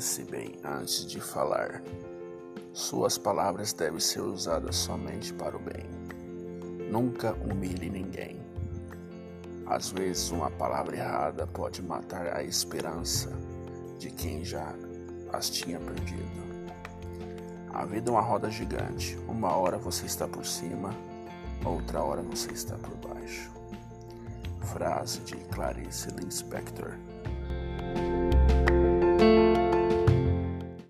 Pense bem antes de falar. Suas palavras devem ser usadas somente para o bem. Nunca humilhe ninguém. Às vezes, uma palavra errada pode matar a esperança de quem já as tinha perdido. A vida é uma roda gigante. Uma hora você está por cima, outra hora você está por baixo. Frase de Clarice Lispector.